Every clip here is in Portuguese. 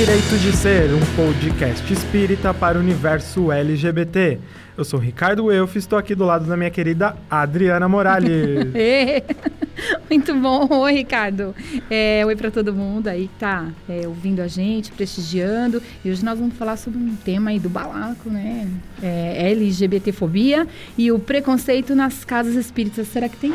Direito de Ser, um podcast espírita para o universo LGBT. Eu sou Ricardo Elf estou aqui do lado da minha querida Adriana Morales. Muito bom. Oi, Ricardo. É, oi para todo mundo aí que tá é, ouvindo a gente, prestigiando. E hoje nós vamos falar sobre um tema aí do balaco, né? É, LGBTfobia e o preconceito nas casas espíritas. Será que tem?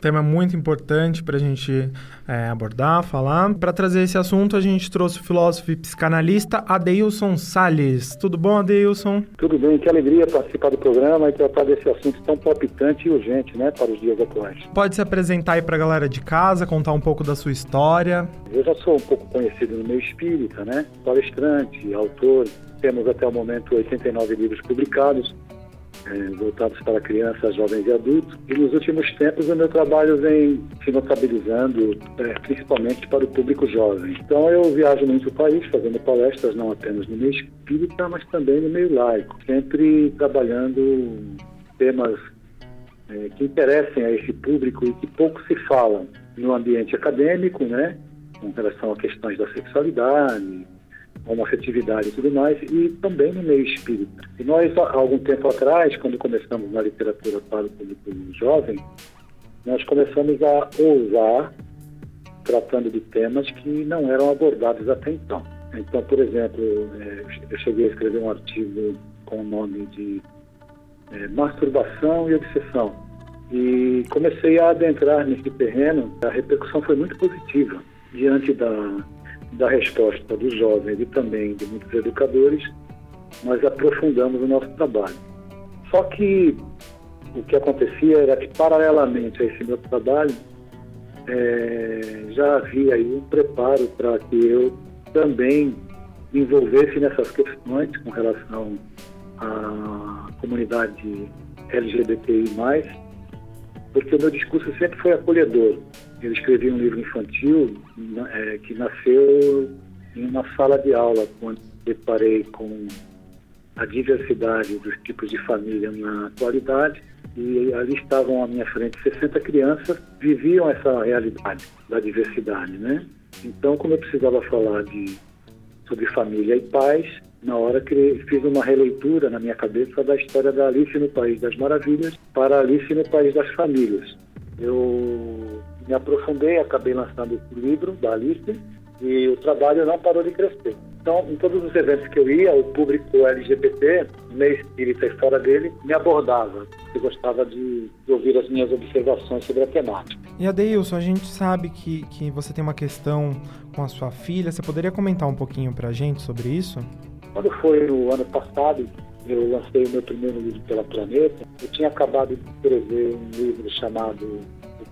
Tema muito importante para a gente é, abordar, falar. Para trazer esse assunto, a gente trouxe o filósofo e psicanalista Adeilson Salles. Tudo bom, Adeilson? Tudo bem, que alegria participar do programa e tratar desse assunto tão palpitante e urgente, né, para os dias atuais. Pode se apresentar aí para a galera de casa, contar um pouco da sua história. Eu já sou um pouco conhecido no meio espírita, né? Palestrante, autor, temos até o momento 89 livros publicados voltados para crianças, jovens e adultos. E nos últimos tempos o meu trabalho vem se notabilizando é, principalmente para o público jovem. Então eu viajo muito o país fazendo palestras não apenas no meio espírita, mas também no meio laico, sempre trabalhando temas é, que interessem a esse público e que pouco se falam no ambiente acadêmico, né, com relação a questões da sexualidade, homoafetividade e tudo mais, e também no meio espírita. E nós, há algum tempo atrás, quando começamos na literatura para o público jovem, nós começamos a ousar tratando de temas que não eram abordados até então. Então, por exemplo, é, eu cheguei a escrever um artigo com o nome de é, Masturbação e Obsessão. E comecei a adentrar nesse terreno, a repercussão foi muito positiva diante da da resposta dos jovens e também de muitos educadores, nós aprofundamos o nosso trabalho. Só que o que acontecia era que, paralelamente a esse meu trabalho, é, já havia aí um preparo para que eu também me envolvesse nessas questões com relação à comunidade LGBTI+, porque o meu discurso sempre foi acolhedor. Eu escrevi um livro infantil é, que nasceu em uma sala de aula, quando deparei com a diversidade dos tipos de família na atualidade e ali estavam à minha frente 60 crianças viviam essa realidade da diversidade, né? Então, como eu precisava falar de sobre família e paz, na hora que fiz uma releitura na minha cabeça da história da Alice no País das Maravilhas para Alice no País das Famílias. Eu me aprofundei, acabei lançando esse livro da Alice e o trabalho não parou de crescer. Então, em todos os eventos que eu ia, o público LGBT, meio espírita e fora dele, me abordava, que gostava de, de, ouvir as minhas observações sobre a temática. E Adeilson, a gente sabe que, que você tem uma questão com a sua filha, você poderia comentar um pouquinho para a gente sobre isso? Quando foi no ano passado, eu lancei o meu primeiro livro pela Planeta, eu tinha acabado de escrever um livro chamado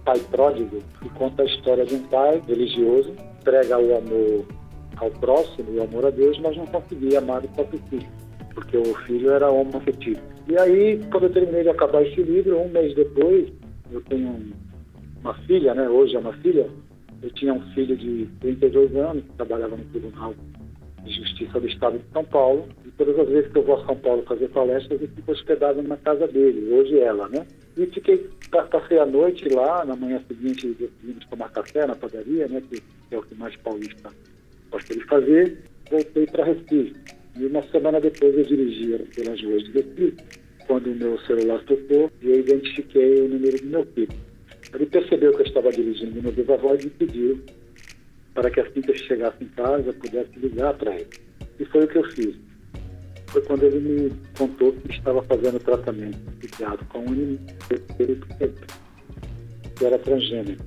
pai pródigo, que conta a história de um pai religioso, prega o amor ao próximo e o amor a Deus, mas não conseguia amar o próprio filho, porque o filho era homoafetivo. E aí, quando eu terminei de acabar esse livro, um mês depois, eu tenho uma filha, né? Hoje é uma filha. Eu tinha um filho de 32 anos que trabalhava no Tribunal de Justiça do Estado de São Paulo. E todas as vezes que eu vou a São Paulo fazer palestras, eu fico hospedado na casa dele, hoje ela, né? E fiquei, passei a noite lá, na manhã seguinte decidimos tomar café na padaria, né, que é o que mais paulista gosta de fazer. Voltei para Recife. E uma semana depois eu dirigia pelas ruas de Recife, quando o meu celular tocou e eu identifiquei o número do meu filho. Ele percebeu que eu estava dirigindo no Viva Voz e pediu para que assim que eu chegasse em casa pudesse ligar para ele. E foi o que eu fiz foi quando ele me contou que estava fazendo tratamento psiquiátrico com um que era transgênero.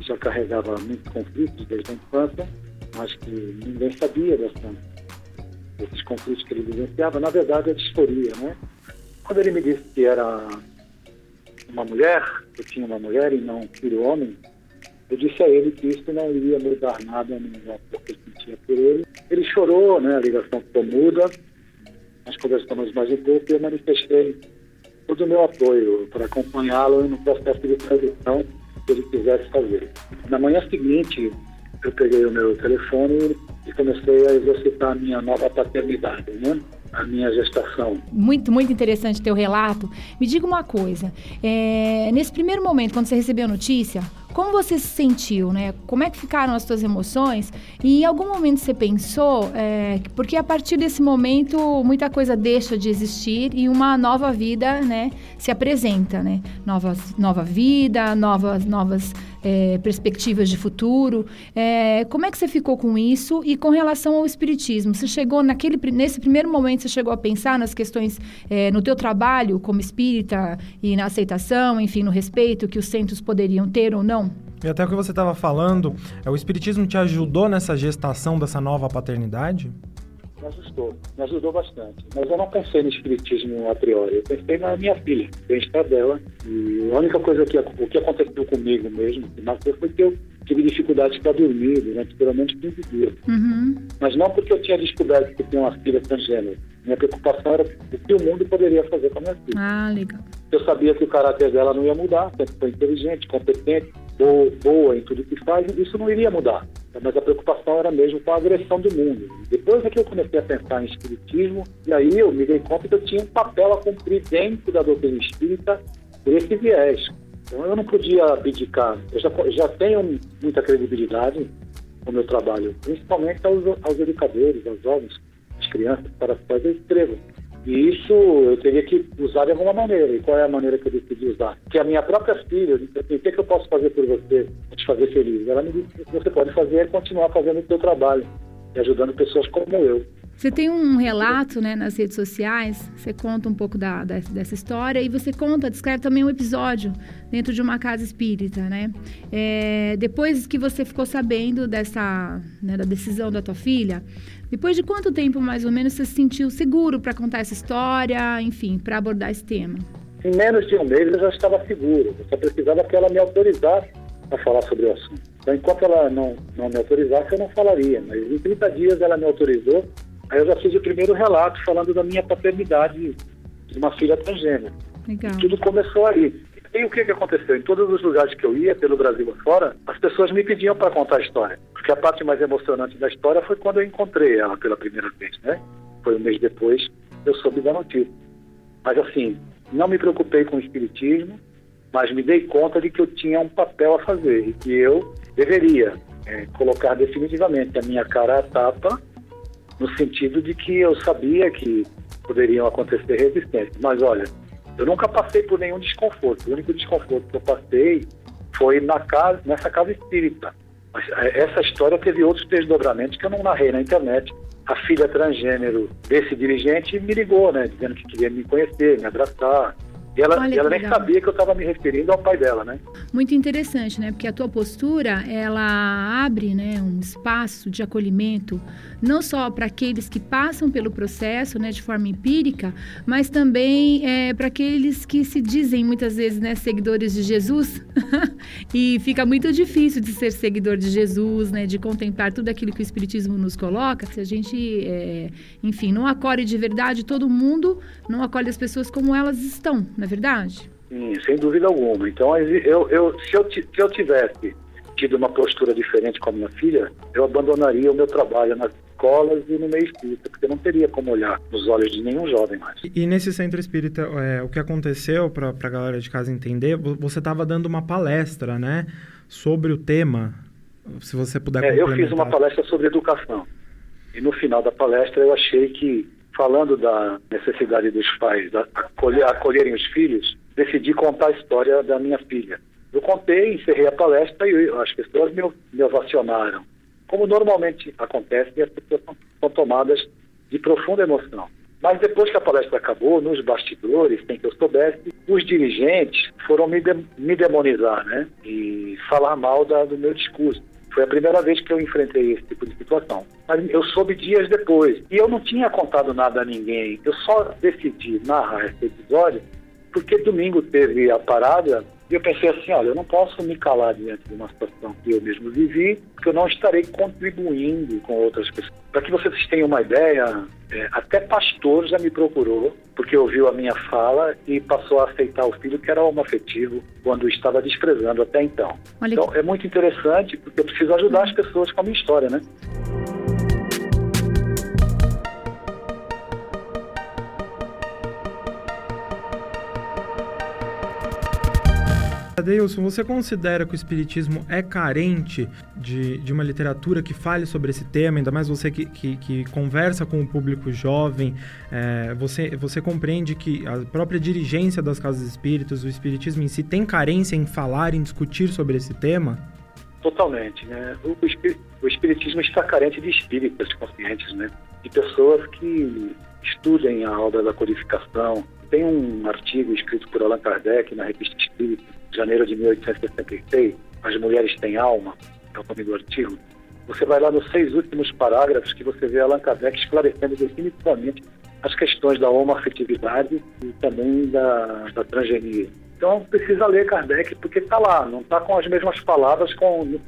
Já carregava muitos conflitos desde a infância, mas que ninguém sabia dessa, desses conflitos que ele vivenciava. Na verdade, a disforia, né? Quando ele me disse que era uma mulher, que eu tinha uma mulher e não um filho homem, eu disse a ele que isso não iria mudar nada no amor que eu sentia por ele. Ele chorou, né? A ligação ficou muda nós conversamos mais um pouco e eu manifestei todo o meu apoio para acompanhá-lo no processo de transição que ele quisesse fazer. Na manhã seguinte, eu peguei o meu telefone e comecei a exercitar a minha nova paternidade, né? a minha gestação. Muito, muito interessante teu relato. Me diga uma coisa, é, nesse primeiro momento, quando você recebeu a notícia, Como você se sentiu, né? Como é que ficaram as suas emoções? E em algum momento você pensou, é, porque a partir desse momento muita coisa deixa de existir e uma nova vida, né, se apresenta, né? Novas, nova vida, novas, novas é, perspectivas de futuro. É, como é que você ficou com isso e com relação ao espiritismo? Você chegou naquele nesse primeiro momento você chegou a pensar nas questões é, no teu trabalho como espírita e na aceitação, enfim, no respeito que os centros poderiam ter ou não? E até o que você estava falando, é, o espiritismo te ajudou nessa gestação dessa nova paternidade? Me ajudou, me ajudou bastante. Mas eu não pensei no espiritismo a priori, eu pensei na minha filha, bem-estar dela. E a única coisa que, o que aconteceu comigo mesmo, que marcou, foi que eu tive dificuldades para dormir durante pelo menos 15 dias. Uhum. Mas não porque eu tinha descoberto que tinha uma filha transgênero. Minha preocupação era o que o mundo poderia fazer com a minha filha. Ah, legal. Eu sabia que o caráter dela não ia mudar, sempre foi inteligente, competente, boa, boa em tudo que faz, isso não iria mudar. Mas a preocupação era mesmo com a agressão do mundo. Depois é que eu comecei a pensar em espiritismo, e aí eu me dei conta que eu tinha um papel a cumprir dentro da doutrina espírita por esse viés. Então eu não podia abdicar. Eu já, já tenho muita credibilidade no meu trabalho, principalmente aos, aos educadores, aos jovens, às crianças, para as quais eu escrevo. E isso eu teria que usar de alguma maneira. E qual é a maneira que eu decidi usar? Que a minha própria filha o que, é que eu posso fazer por você te fazer feliz? Ela me disse, o que você pode fazer é continuar fazendo o seu trabalho e ajudando pessoas como eu. Você tem um relato né, nas redes sociais, você conta um pouco da, da, dessa história e você conta, descreve também um episódio dentro de uma casa espírita, né? É, depois que você ficou sabendo dessa, né, da decisão da tua filha, depois de quanto tempo mais ou menos você se sentiu seguro para contar essa história, enfim, para abordar esse tema? Em menos de um mês eu já estava seguro, eu só precisava que ela me autorizasse a falar sobre o assunto. Então, enquanto ela não, não me autorizasse, eu não falaria, mas em 30 dias ela me autorizou Aí eu já fiz o primeiro relato falando da minha paternidade de uma filha transgênera. Legal. tudo começou aí. E o que, que aconteceu? Em todos os lugares que eu ia, pelo Brasil afora, as pessoas me pediam para contar a história. Porque a parte mais emocionante da história foi quando eu encontrei ela pela primeira vez, né? Foi um mês depois, eu soube da notícia. Mas assim, não me preocupei com o espiritismo, mas me dei conta de que eu tinha um papel a fazer e que eu deveria é, colocar definitivamente a minha cara à tapa no sentido de que eu sabia que poderiam acontecer resistências. Mas olha, eu nunca passei por nenhum desconforto. O único desconforto que eu passei foi na casa, nessa casa espírita. É, essa história teve outros desdobramentos que eu não narrei na internet. A filha transgênero desse dirigente me ligou, né, dizendo que queria me conhecer, me abraçar, e ela, Olha ela nem legal. sabia que eu estava me referindo ao pai dela, né? Muito interessante, né? Porque a tua postura, ela abre né, um espaço de acolhimento, não só para aqueles que passam pelo processo, né, de forma empírica, mas também é, para aqueles que se dizem muitas vezes, né, seguidores de Jesus. e fica muito difícil de ser seguidor de Jesus, né, de contemplar tudo aquilo que o Espiritismo nos coloca. Se a gente, é, enfim, não acolhe de verdade todo mundo, não acolhe as pessoas como elas estão, né? verdade? Sim, sem dúvida alguma. Então, eu, eu, se, eu, se eu tivesse tido uma postura diferente com a minha filha, eu abandonaria o meu trabalho nas escolas e no meio espírita, porque não teria como olhar nos olhos de nenhum jovem mais. E, e nesse centro espírita, é, o que aconteceu, para a galera de casa entender, você estava dando uma palestra, né, sobre o tema, se você puder é, Eu fiz uma palestra sobre educação. E no final da palestra eu achei que falando da necessidade dos pais de acolher, acolherem os filhos, decidi contar a história da minha filha. Eu contei, encerrei a palestra e as pessoas me, me ovacionaram. Como normalmente acontece, as pessoas são tomadas de profunda emoção. Mas depois que a palestra acabou, nos bastidores, sem que eu soubesse, os dirigentes foram me, de, me demonizar, né? E falar mal da, do meu discurso. Foi a primeira vez que eu enfrentei esse tipo de situação. Mas eu soube dias depois. E eu não tinha contado nada a ninguém. Eu só decidi narrar esse episódio porque domingo teve a parada e eu pensei assim, olha, eu não posso me calar diante de uma situação que eu mesmo vivi, porque eu não estarei contribuindo com outras pessoas. Para que vocês tenham uma ideia, é, até pastor já me procurou, porque ouviu a minha fala e passou a aceitar o filho que era homoafetivo, quando estava desprezando até então. Olha então, que... é muito interessante, porque eu preciso ajudar as pessoas com a minha história, né? Adeilson, você considera que o Espiritismo é carente de, de uma literatura que fale sobre esse tema, ainda mais você que, que, que conversa com o público jovem, é, você, você compreende que a própria dirigência das casas espíritas, o Espiritismo em si, tem carência em falar, em discutir sobre esse tema? Totalmente, né? O, o Espiritismo está carente de espíritas conscientes, né? De pessoas que estudem a obra da codificação. Tem um artigo escrito por Allan Kardec na Revista Espírita, janeiro de 1866, As Mulheres Têm Alma, é o nome do artigo. Você vai lá nos seis últimos parágrafos que você vê Allan Kardec esclarecendo definitivamente as questões da homoafetividade e também da, da transgenia. Então precisa ler Kardec porque está lá, não está com as mesmas palavras com, no,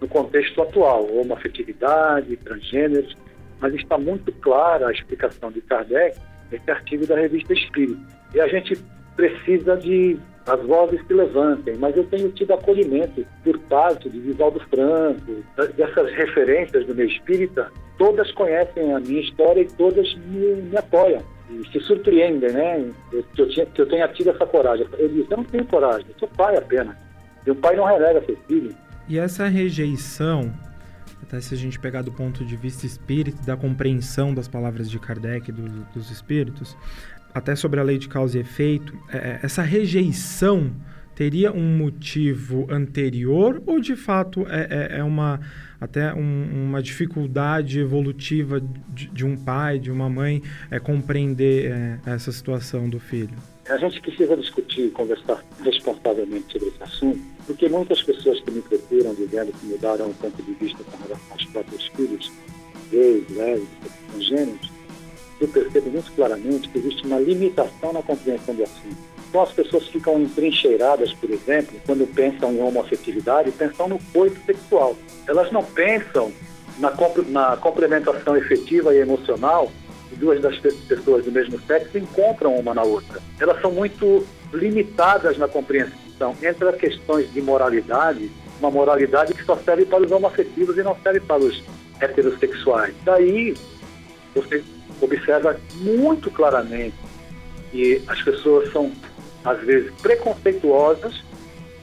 no contexto atual, homoafetividade, transgêneros, mas está muito clara a explicação de Kardec nesse artigo da revista Espírita. E a gente precisa de as vozes se levantem, mas eu tenho tido acolhimento por parte de Vivaldo Franco, dessas referências do meu espírita, todas conhecem a minha história e todas me, me apoiam. E se surpreendem, né? Que eu, tinha, que eu tenha tido essa coragem. Eu disse, eu não tenho coragem, eu sou pai apenas. E o pai não renega seu filho. E essa rejeição, até se a gente pegar do ponto de vista espírita, da compreensão das palavras de Kardec, do, dos espíritos, até sobre a lei de causa e efeito, é, é, essa rejeição teria um motivo anterior ou de fato é, é, é uma até um, uma dificuldade evolutiva de, de, um pai, de uma mãe é, compreender é, essa situação do filho? A gente precisa discutir, conversar responsavelmente sobre esse assunto, porque muitas pessoas que me procuram dizendo que mudaram o ponto de vista com relação aos próprios filhos, gays, lésbicas, transgêneros, eu percebo muito claramente que existe uma limitação na compreensão do assunto. Então as pessoas ficam entrincheiradas, por exemplo, quando pensam em homoafetividade, pensam no coito sexual. Elas não pensam na, na complementação efetiva e emocional que duas das pessoas do mesmo sexo encontram uma na outra. Elas são muito limitadas na compreensão entre as questões de moralidade, uma moralidade que só serve para os homoafetivos e não serve para os heterossexuais. Daí, você observa muito claramente que as pessoas são, às vezes, preconceituosas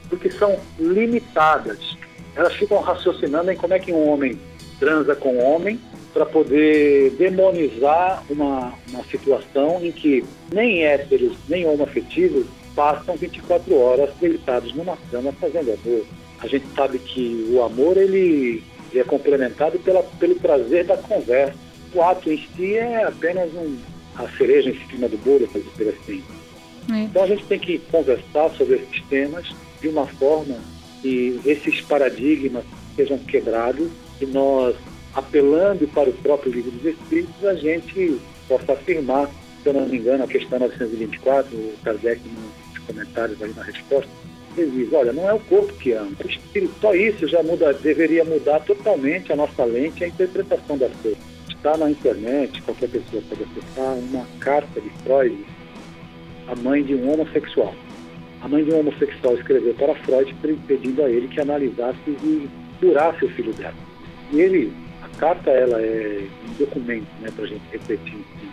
porque são limitadas. Elas ficam raciocinando em como é que um homem transa com um homem para poder demonizar uma, uma situação em que nem héteros, nem homoafetivos passam 24 horas deitados numa cama fazendo amor. A gente sabe que o amor ele, é complementado pela, pelo prazer da conversa o ato em si é apenas um, a cereja em cima do bolo, para dizer assim. É. Então a gente tem que conversar sobre esses temas de uma forma que esses paradigmas sejam quebrados e nós, apelando para o próprio livro dos Espíritos, a gente possa afirmar, se eu não me engano, a questão 924, o Kardec nos comentários aí na resposta, ele diz, olha, não é o corpo que ama, o espírito, só isso já muda, deveria mudar totalmente a nossa lente e a interpretação das coisas está na internet, qualquer pessoa pode acessar uma carta de Freud, a mãe de um homossexual. A mãe de um homossexual escreveu para Freud pedindo a ele que analisasse e curasse o filho dela. E ele, a carta ela é um documento né, para a gente refletir. Assim.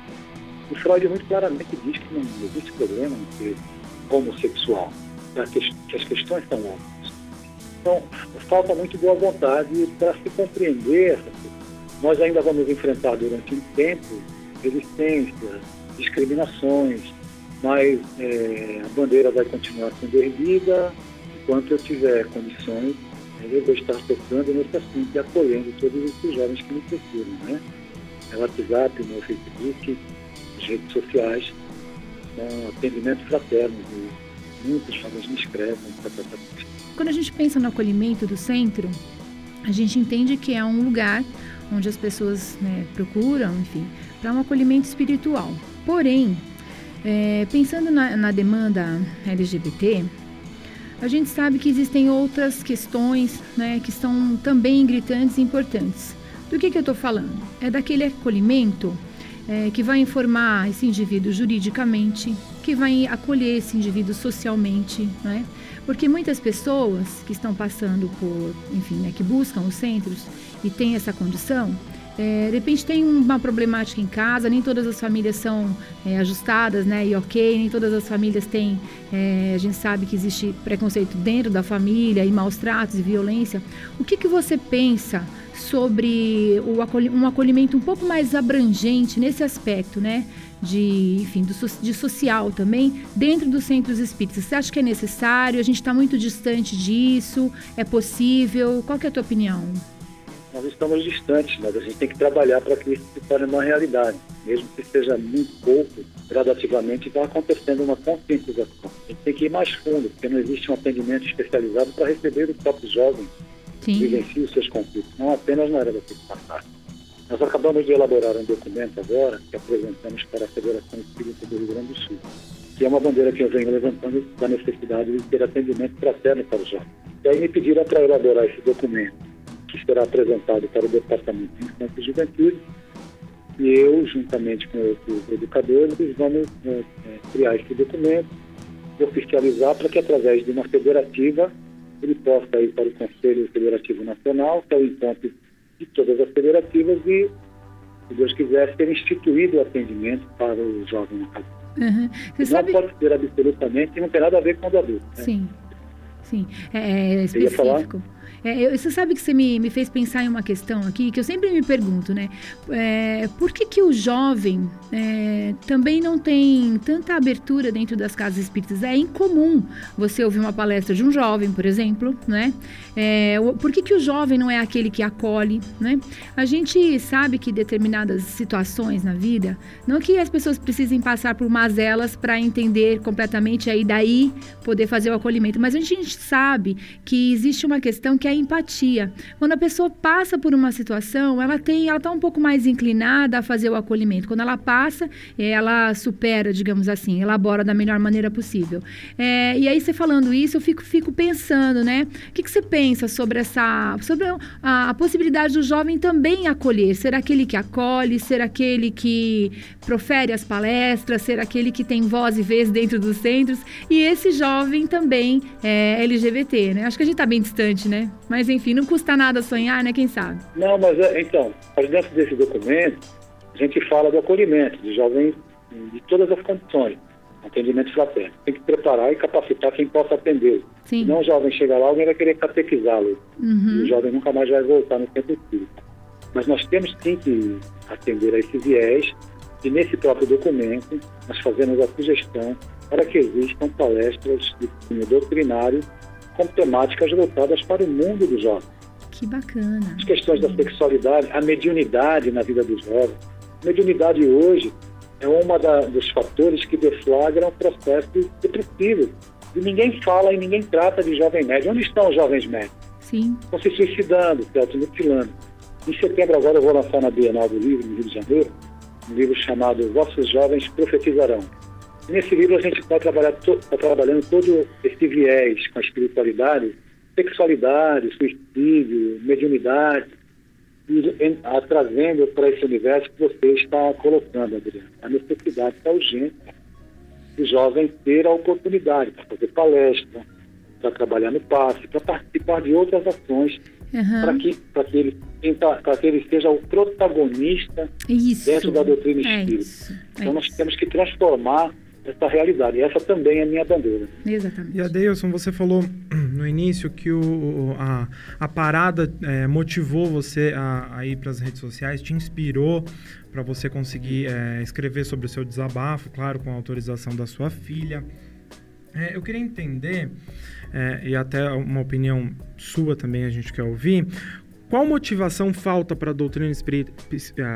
E Freud muito claramente diz que não existe problema em ser homossexual, que as questões são outras. Então, falta muito boa vontade para se compreender essa nós ainda vamos enfrentar durante um tempo resistências, discriminações, mas é, a bandeira vai continuar sendo erguida enquanto eu tiver condições. Eu vou estar tocando nesse assunto e apoiando todos esses jovens que me procuram, né? É WhatsApp, no Facebook, nas redes sociais, com atendimento fraterno. Muitos jovens me escrevem para tratar Quando a gente pensa no acolhimento do centro, a gente entende que é um lugar onde as pessoas né, procuram, enfim, para um acolhimento espiritual. Porém, é, pensando na, na, demanda LGBT, a gente sabe que existem outras questões né, que são também gritantes e importantes. Do que, que eu estou falando? É daquele acolhimento é, que vai informar esse indivíduo juridicamente, que vai acolher esse indivíduo socialmente, né? Porque muitas pessoas que estão passando por, enfim, né, que buscam os centros, e tem essa condição, é, de repente tem uma problemática em casa, nem todas as famílias são é, ajustadas, né? E ok, nem todas as famílias têm. É, a gente sabe que existe preconceito dentro da família e maus tratos e violência. O que, que você pensa sobre o acolhi um acolhimento um pouco mais abrangente nesse aspecto, né? De, enfim, do, de social também dentro dos centros espíritas. Você acha que é necessário? A gente está muito distante disso? É possível? Qual é a tua opinião? Nós estamos distantes, mas a gente tem que trabalhar para que isso se torne uma realidade. Mesmo que seja muito pouco, gradativamente está acontecendo uma conscientização. A gente tem que ir mais fundo, porque não existe um atendimento especializado para receber o próprio jovem que vivencie os seus conflitos, não apenas na área da passada. Nós acabamos de elaborar um documento agora que apresentamos para a Federação Espírita do Rio Grande do Sul, que é uma bandeira que eu venho levantando da necessidade de ter atendimento fraterno para os jovens. E aí me pediram para elaborar esse documento, que será apresentado para o Departamento de Infância e Juventude, e eu, juntamente com outros educadores, vamos é, criar esse documento, oficializar para que, através de uma federativa, ele possa ir para o Conselho Federativo Nacional, que é o encontro de todas as federativas e, se Deus quiser, ser instituído o atendimento para o jovem. Uhum. não sabe... pode ser absolutamente, não tem nada a ver com o adulto. Né? Sim, sim. É, é específico. É, eu, você sabe que você me, me fez pensar em uma questão aqui que eu sempre me pergunto, né? É, por que, que o jovem é, também não tem tanta abertura dentro das casas espíritas? É incomum você ouvir uma palestra de um jovem, por exemplo, né? É, por que, que o jovem não é aquele que acolhe, né? A gente sabe que determinadas situações na vida, não que as pessoas precisem passar por mazelas para entender completamente aí daí poder fazer o acolhimento, mas a gente sabe que existe uma questão que é a empatia. Quando a pessoa passa por uma situação, ela tem, ela está um pouco mais inclinada a fazer o acolhimento. Quando ela passa, ela supera, digamos assim, elabora da melhor maneira possível. É, e aí você falando isso, eu fico, fico pensando, né? O que, que você pensa sobre essa, sobre a, a possibilidade do jovem também acolher? Ser aquele que acolhe, ser aquele que profere as palestras, ser aquele que tem voz e vez dentro dos centros e esse jovem também é LGBT, né? Acho que a gente está bem distante, né? Mas enfim, não custa nada sonhar, né? Quem sabe? Não, mas é, então, dentro desse documento, a gente fala do acolhimento de jovens de todas as condições, atendimento fraterno. Tem que preparar e capacitar quem possa atender. Sim. Não o jovem chega lá, alguém vai querer catequizá-lo. Uhum. E o jovem nunca mais vai voltar no centro espírita. Mas nós temos sim que atender a esse viés e nesse próprio documento nós fazemos a sugestão para que existam palestras de doutrinário com temáticas voltadas para o mundo dos jovens. Que bacana. As questões da sexualidade, a mediunidade na vida dos jovens. Mediunidade hoje é uma dos fatores que deflagram processos depressivos. E ninguém fala e ninguém trata de jovem médio. Onde estão os jovens médios? Sim. Estão se suicidando, se automutilando. Em setembro agora eu vou lançar na Bienal do Livro, no Rio de Janeiro, um livro chamado Vossos Jovens Profetizarão. Nesse livro a gente está trabalhando, tá trabalhando todo esse viés com a espiritualidade, sexualidade, suicídio, mediunidade, e, a, trazendo para esse universo que você está colocando, Adriano. A necessidade da urgência do jovem ter a oportunidade para fazer palestra, para trabalhar no passe, para participar de outras ações, uhum. para que, que, ele, para que ele seja o protagonista isso. dentro da doutrina é espírita. Isso. É então, nós temos que transformar essa realidade. E essa também é a minha bandeira. Exatamente. E Adeilson, você falou no início que o, a, a parada é, motivou você a, a ir para as redes sociais, te inspirou para você conseguir é, escrever sobre o seu desabafo, claro, com a autorização da sua filha. É, eu queria entender, é, e até uma opinião sua também a gente quer ouvir, qual motivação falta para a doutrina espírita,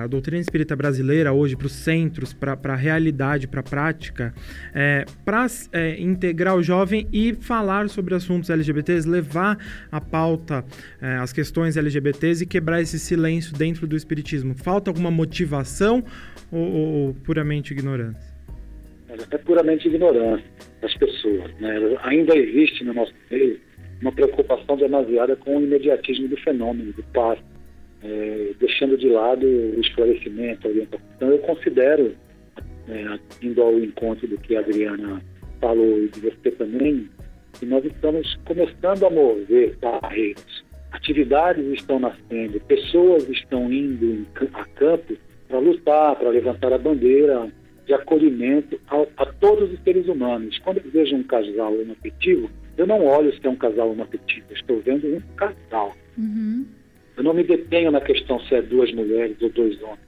a doutrina espírita brasileira hoje, para os centros, para a realidade, para a prática, é, para é, integrar o jovem e falar sobre assuntos LGBTs, levar a pauta é, as questões LGBTs e quebrar esse silêncio dentro do espiritismo? Falta alguma motivação ou, ou, ou puramente ignorância? É puramente ignorância das pessoas. Né? Ainda existe no nosso meio uma preocupação demasiada com o imediatismo do fenômeno, do passe, é, deixando de lado o esclarecimento, a orientação. Então, eu considero, é, indo ao encontro do que a Adriana falou e de você também, que nós estamos começando a mover barreiras, atividades estão nascendo, pessoas estão indo a campo para lutar, para levantar a bandeira de acolhimento a, a, todos os seres humanos. Quando eu vejo um casal homoafetivo, eu não olho se é um casal homoafetivo, estou vendo um casal. Uhum. Eu não me detenho na questão se é duas mulheres ou dois homens.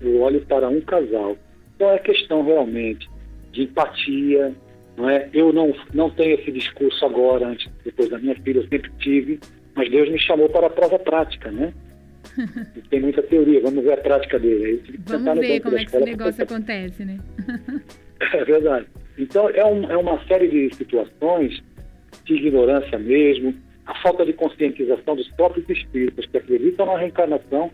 Eu olho para um casal. Então é questão realmente de empatia, não é? Eu não, não tenho esse discurso agora, antes, depois da minha filha, eu sempre tive, mas Deus me chamou para a prova prática, né? Tem muita teoria, vamos ver a prática dele. Vamos ver como é que esse negócio acontece, né? é verdade. Então, é, um, é uma série de situações de ignorância mesmo, a falta de conscientização dos próprios espíritos que acreditam na reencarnação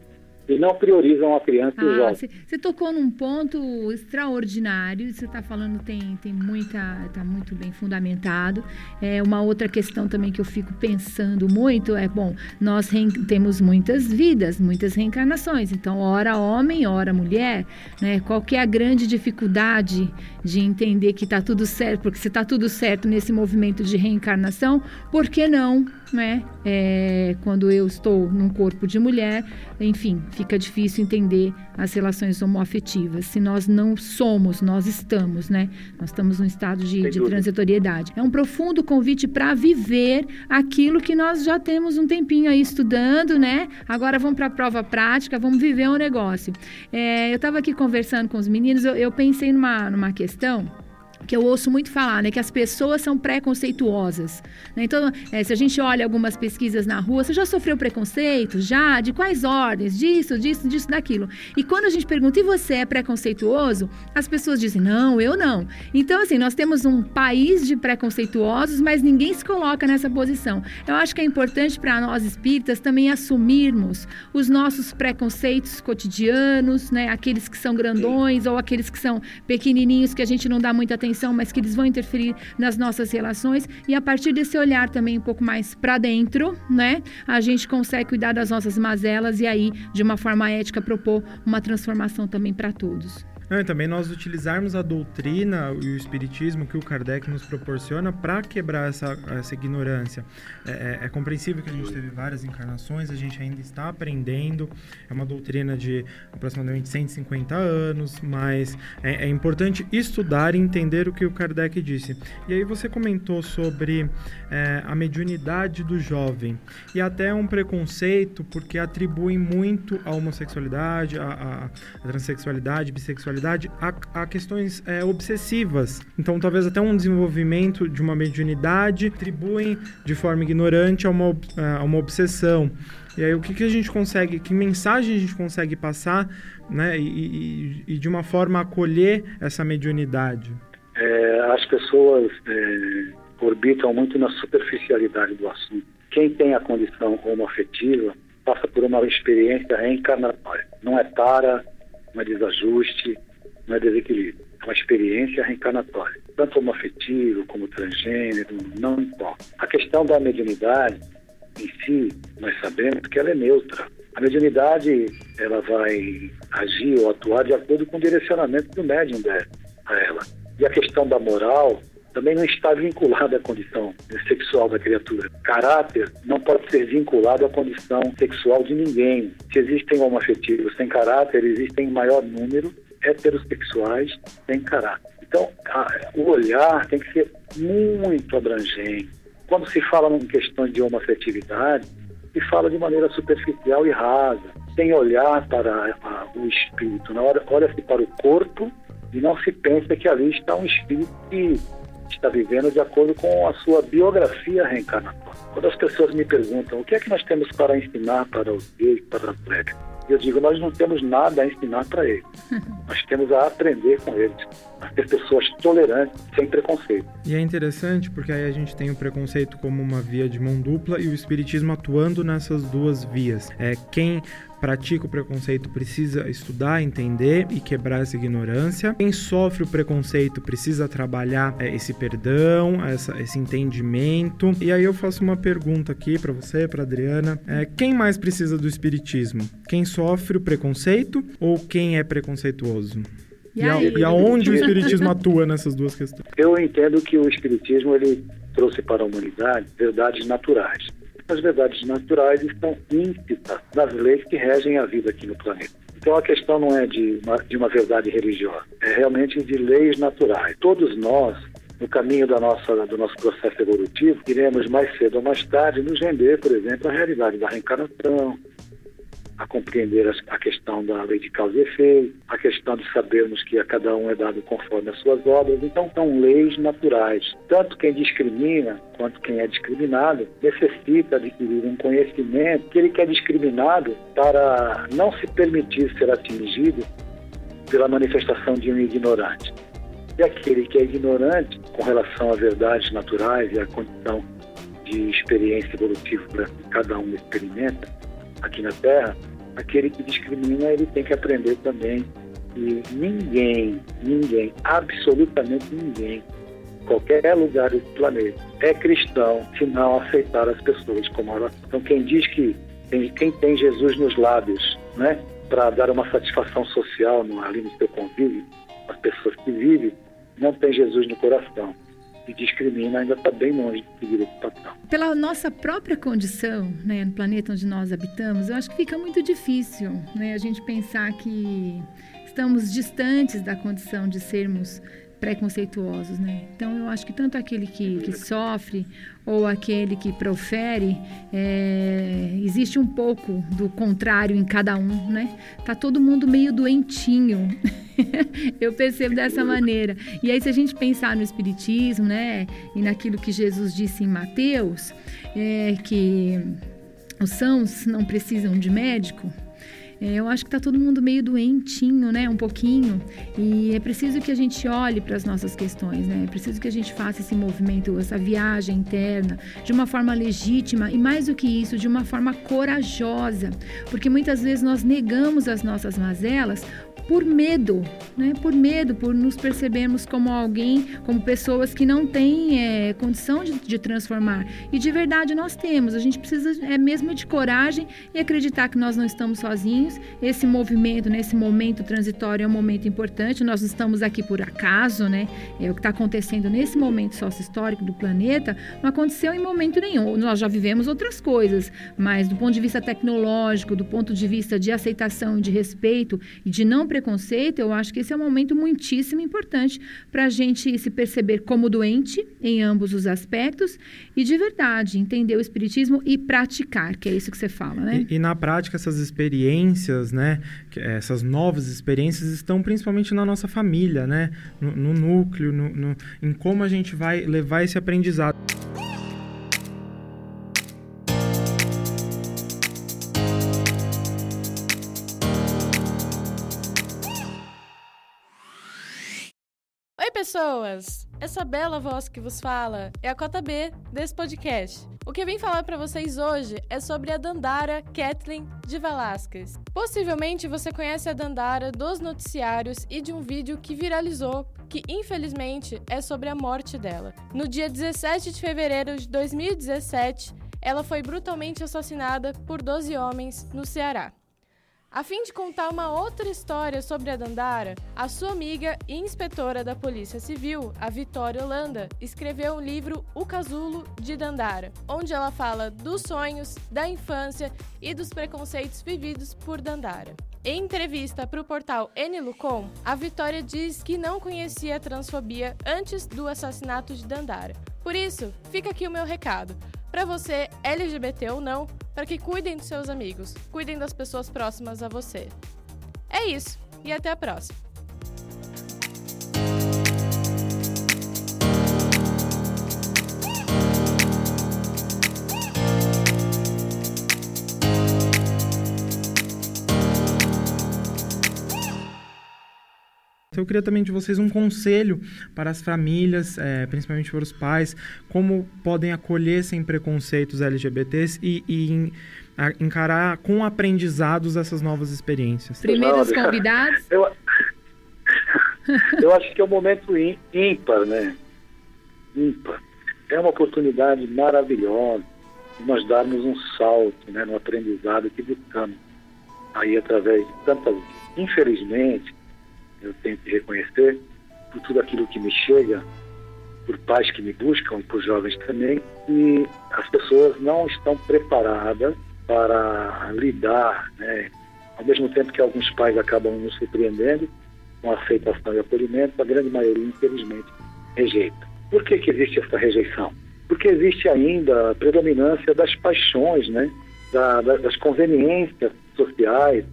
e não priorizam a criança ah, e o ah, jovem. Você tocou num ponto extraordinário, você está falando tem, tem muita, está muito bem fundamentado. É uma outra questão também que eu fico pensando muito é, bom, nós temos muitas vidas, muitas reencarnações, então ora homem, ora mulher, né? Qual que é a grande dificuldade de entender que está tudo certo, porque se está tudo certo nesse movimento de reencarnação, por que não né? É, quando eu estou num corpo de mulher, enfim, fica difícil entender as relações homoafetivas. Se nós não somos, nós estamos, né? Nós estamos num estado de, de transitoriedade. É um profundo convite para viver aquilo que nós já temos um tempinho aí estudando, né? Agora vamos para a prova prática, vamos viver um negócio. É, eu estava aqui conversando com os meninos, eu, eu pensei numa, numa questão estão? Que eu ouço muito falar, né, que as pessoas são preconceituosas. Né? Então, é, se a gente olha algumas pesquisas na rua, você já sofreu preconceito? Já? De quais ordens? Disso, disso, disso, daquilo. E quando a gente pergunta, e você é preconceituoso? As pessoas dizem, não, eu não. Então, assim, nós temos um país de preconceituosos, mas ninguém se coloca nessa posição. Eu acho que é importante para nós espíritas também assumirmos os nossos preconceitos cotidianos, né? Aqueles que são grandões ou aqueles que são pequenininhos que a gente não dá muita atenção mas que eles vão interferir nas nossas relações. E a partir desse olhar também um pouco mais para dentro, né, a gente consegue cuidar das nossas mazelas e aí, de uma forma ética, propor uma transformação também para todos. Não, e também nós utilizarmos a doutrina e o espiritismo que o Kardec nos proporciona para quebrar essa, essa ignorância. É, é, é, compreensível que a gente teve várias encarnações, a gente ainda está aprendendo, é uma doutrina de aproximadamente 150 anos, mas é, é importante estudar e entender o que o Kardec disse. E aí você comentou sobre é, a mediunidade do jovem e até um preconceito porque atribuem muito a homossexualidade, a, a, a transexualidade, bissexualidade a, a questões é, obsessivas. Então, talvez até um desenvolvimento de uma mediunidade atribuem de forma ignorante a uma, a uma obsessão. E aí, o que, que a gente consegue, que mensagem a gente consegue passar, né, e, e, e de uma forma acolher essa mediunidade? É, as pessoas é, orbitam muito na superficialidade do assunto. Quem tem a condição homoafetiva passa por uma experiência reencarnatória. Não é tara, não é desajuste, não é desequilíbrio. É uma experiência reencarnatória. Tanto homoafetivo como transgênero, não importa. A questão da mediunidade em si, nós sabemos que ela é neutra. A mediunidade, ela vai agir ou atuar de acordo com o direcionamento do médium dela, a ela. E a questão da moral também não está vinculada à condição sexual da criatura. Caráter não pode ser vinculado à condição sexual de ninguém. Se existem homoafetivos sem caráter, existem em maior número heterossexuais sem caráter. Então, a, o olhar tem que ser muito abrangente. Quando se fala em questões de homoafetividade, se fala de maneira superficial e rasa, sem olhar para a, o espírito. Na hora, olha-se para o corpo e não se pensa que ali está um espírito que está vivendo de acordo com a sua biografia reencarnatória. Quando as pessoas me perguntam o que é que nós temos para ensinar para os gays, para as lésbicas, eu digo, nós não temos nada a ensinar para eles. nós temos a aprender com eles. A ser pessoas tolerantes, sem preconceito. E é interessante porque aí a gente tem o preconceito como uma via de mão dupla e o espiritismo atuando nessas duas vias. É quem pratica o preconceito precisa estudar, entender e quebrar essa ignorância. Quem sofre o preconceito precisa trabalhar é, esse perdão, essa, esse entendimento. E aí eu faço uma pergunta aqui para você, para Adriana: é, quem mais precisa do espiritismo? Quem sofre o preconceito ou quem é preconceituoso? E, a, e aonde o Espiritismo atua nessas duas questões? Eu entendo que o Espiritismo ele trouxe para a humanidade verdades naturais essas verdades naturais estão ímpitas nas leis que regem a vida aqui no planeta. Então a questão não é de uma, de uma verdade religiosa, é realmente de leis naturais. Todos nós, no caminho da nossa, do nosso processo evolutivo, iremos mais cedo ou mais tarde nos render, por exemplo, à realidade da reencarnação, a compreender a questão da lei de causa e efeito, a questão de sabermos que a cada um é dado conforme as suas obras. Então, são leis naturais. Tanto quem discrimina quanto quem é discriminado necessita adquirir um conhecimento que ele que é discriminado para não se permitir ser atingido pela manifestação de um ignorante. E aquele que é ignorante com relação a verdades naturais e a condição de experiência evolutiva que cada um experimenta aqui na Terra, aquele que discrimina, ele tem que aprender também que ninguém, ninguém, absolutamente ninguém, qualquer lugar do planeta, é cristão se não aceitar as pessoas como elas. Então, quem diz que tem, quem tem Jesus nos lábios, né, para dar uma satisfação social no, ali no seu convívio, as pessoas que vivem, não tem Jesus no coração e discrimina ainda está bem longe seguir esse papel. Pela nossa própria condição, né, no planeta onde nós habitamos, eu acho que fica muito difícil né, a gente pensar que estamos distantes da condição de sermos preconceituosos, né? Então eu acho que tanto aquele que, que sofre ou aquele que profere, é, existe um pouco do contrário em cada um, né? Tá todo mundo meio doentinho. eu percebo dessa maneira. E aí se a gente pensar no espiritismo, né, e naquilo que Jesus disse em Mateus, é, que os sãos não precisam de médico, eu acho que está todo mundo meio doentinho, né? Um pouquinho. E é preciso que a gente olhe para as nossas questões, né? É preciso que a gente faça esse movimento, essa viagem interna, de uma forma legítima e, mais do que isso, de uma forma corajosa. Porque muitas vezes nós negamos as nossas mazelas por medo, né? Por medo, por nos percebermos como alguém, como pessoas que não têm é, condição de, de, transformar. E de verdade nós temos. A gente precisa é mesmo de coragem e acreditar que nós não estamos sozinhos. Esse movimento, nesse momento transitório é um momento importante. Nós estamos aqui por acaso, né? É o que está acontecendo nesse momento sócio-histórico do planeta. Não aconteceu em momento nenhum. Nós já vivemos outras coisas, mas do ponto de vista tecnológico, do ponto de vista de aceitação, de respeito e de não preconceito, eu acho que esse é um momento muitíssimo importante para a gente se perceber como doente em ambos os aspectos e de verdade entender o espiritismo e praticar, que é isso que você fala, né? E, e na prática essas experiências, né, essas novas experiências estão principalmente na nossa família, né, no, no núcleo, no, no, em como a gente vai levar esse aprendizado. Pessoas! Essa bela voz que vos fala é a cota B desse podcast. O que eu vim falar para vocês hoje é sobre a Dandara Kathleen de Velasquez. Possivelmente você conhece a Dandara dos noticiários e de um vídeo que viralizou, que infelizmente é sobre a morte dela. No dia 17 de fevereiro de 2017, ela foi brutalmente assassinada por 12 homens no Ceará. A fim de contar uma outra história sobre a Dandara, a sua amiga e inspetora da Polícia Civil, a Vitória Holanda, escreveu o livro O Casulo de Dandara, onde ela fala dos sonhos, da infância e dos preconceitos vividos por Dandara. Em entrevista para o portal Lucom, a Vitória diz que não conhecia a transfobia antes do assassinato de Dandara. Por isso, fica aqui o meu recado. Para você, LGBT ou não, para que cuidem dos seus amigos, cuidem das pessoas próximas a você. É isso, e até a próxima! Eu queria também de vocês um conselho para as famílias, é, principalmente para os pais, como podem acolher sem preconceitos LGBTs e, e a, encarar com aprendizados essas novas experiências. Primeiros convidados? Eu, eu acho que é um momento ímpar, né? Ímpar. É uma oportunidade maravilhosa de nós darmos um salto né, no aprendizado que buscamos aí através de tantas, infelizmente, eu tenho que reconhecer, por tudo aquilo que me chega, por pais que me buscam por jovens também, e as pessoas não estão preparadas para lidar, né? ao mesmo tempo que alguns pais acabam nos surpreendendo com a aceitação e acolhimento, a grande maioria, infelizmente, rejeita. Por que, que existe essa rejeição? Porque existe ainda a predominância das paixões, né? Da, das conveniências sociais,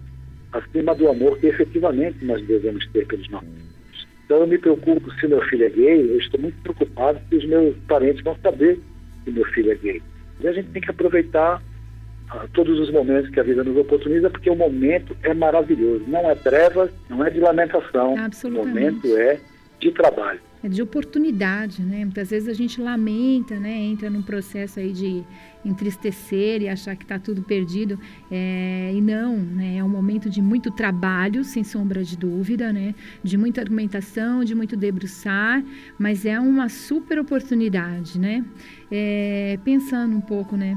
acima do amor que efetivamente nós devemos ter pelos nossos filhos. Então eu me preocupo se meu filho é gay, eu estou muito preocupado se os meus parentes vão saber que meu filho é gay. E a gente tem que aproveitar uh, todos os momentos que a vida nos oportuniza, porque o momento é maravilhoso. Não é trevas, não é de lamentação. O momento é de trabalho de oportunidade, né? Muitas vezes a gente lamenta, né? Entra num processo aí de entristecer e achar que está tudo perdido. É, e não, né? É um momento de muito trabalho, sem sombra de dúvida, né? De muita argumentação, de muito debruçar, mas é uma super oportunidade, né? É, pensando um pouco, né?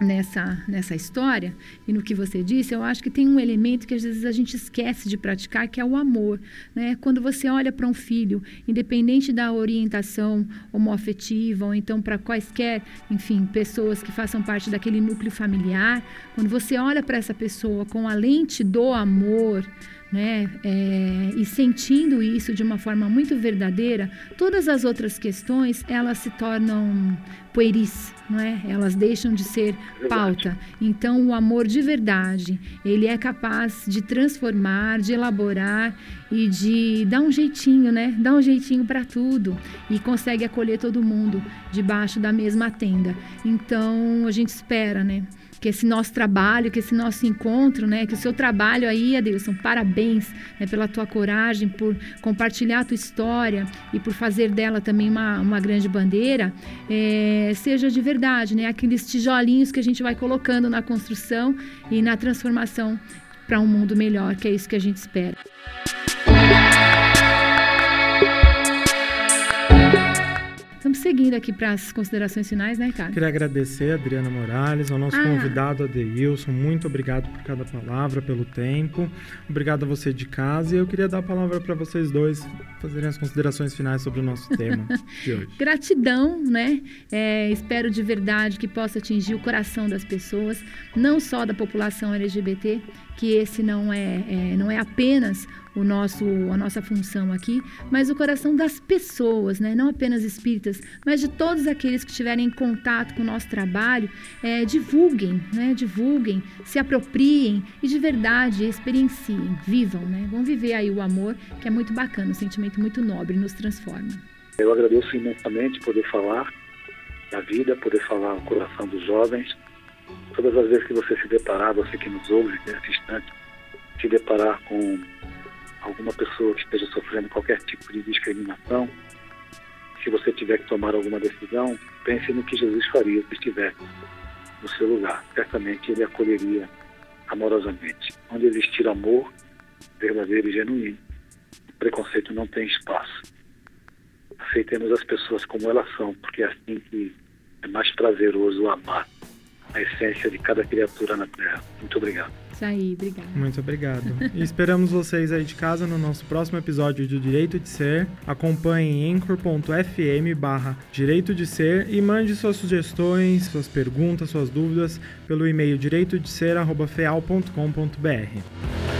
Nessa, nessa história e no que você disse, eu acho que tem um elemento que às vezes a gente esquece de praticar, que é o amor. Né? Quando você olha para um filho, independente da orientação homoafetiva ou então para quaisquer, enfim, pessoas que façam parte daquele núcleo familiar, quando você olha para essa pessoa com a lente do amor, né? É, e sentindo isso de uma forma muito verdadeira, todas as outras questões elas se tornam pueris, não é? Elas deixam de ser pauta. Então, o amor de verdade, ele é capaz de transformar, de elaborar e de dar um jeitinho, né? Dar um jeitinho para tudo e consegue acolher todo mundo debaixo da mesma tenda. Então, a gente espera, né? Que esse nosso trabalho, que esse nosso encontro, né, que o seu trabalho aí, Adilson, parabéns né, pela tua coragem, por compartilhar a tua história e por fazer dela também uma, uma grande bandeira, é, seja de verdade, né, aqueles tijolinhos que a gente vai colocando na construção e na transformação para um mundo melhor, que é isso que a gente espera. Estamos seguindo aqui para as considerações finais, né, Ricardo? Queria agradecer a Adriana Morales, ao nosso ah. convidado Adeilson. Muito obrigado por cada palavra, pelo tempo. Obrigado a você de casa. E eu queria dar a palavra para vocês dois fazerem as considerações finais sobre o nosso tema de hoje. Gratidão, né? É, espero de verdade que possa atingir o coração das pessoas, não só da população LGBT, que esse não é, é não é apenas o nosso, a nossa função aqui, mas o coração das pessoas, né? não apenas espíritas, mas de todos aqueles que estiverem em contato com o nosso trabalho, é, divulguem, né? divulguem, se apropriem e de verdade experienciem, vivam, né? vão viver aí o amor, que é muito bacana, um sentimento muito nobre, nos transforma. Eu agradeço imensamente poder falar da vida, poder falar o coração dos jovens. Todas as vezes que você se deparar, você que nos ouve nesse instante, se deparar com alguma pessoa que esteja sofrendo qualquer tipo de discriminação, se você tiver que tomar alguma decisão, pense no que Jesus faria se estivesse no seu lugar. Certamente ele acolheria amorosamente. Onde existir amor verdadeiro e genuíno, o preconceito não tem espaço. Aceitemos as pessoas como elas são, porque é assim que é mais prazeroso amar a essência de cada criatura na Terra. Muito obrigado. Isso aí, obrigado. Muito obrigado. e esperamos vocês aí de casa no nosso próximo episódio do Direito de Ser. Acompanhe anchor.fm barra Direito de Ser e mande suas sugestões, suas perguntas, suas dúvidas pelo e-mail direitodeser.feal.com.br.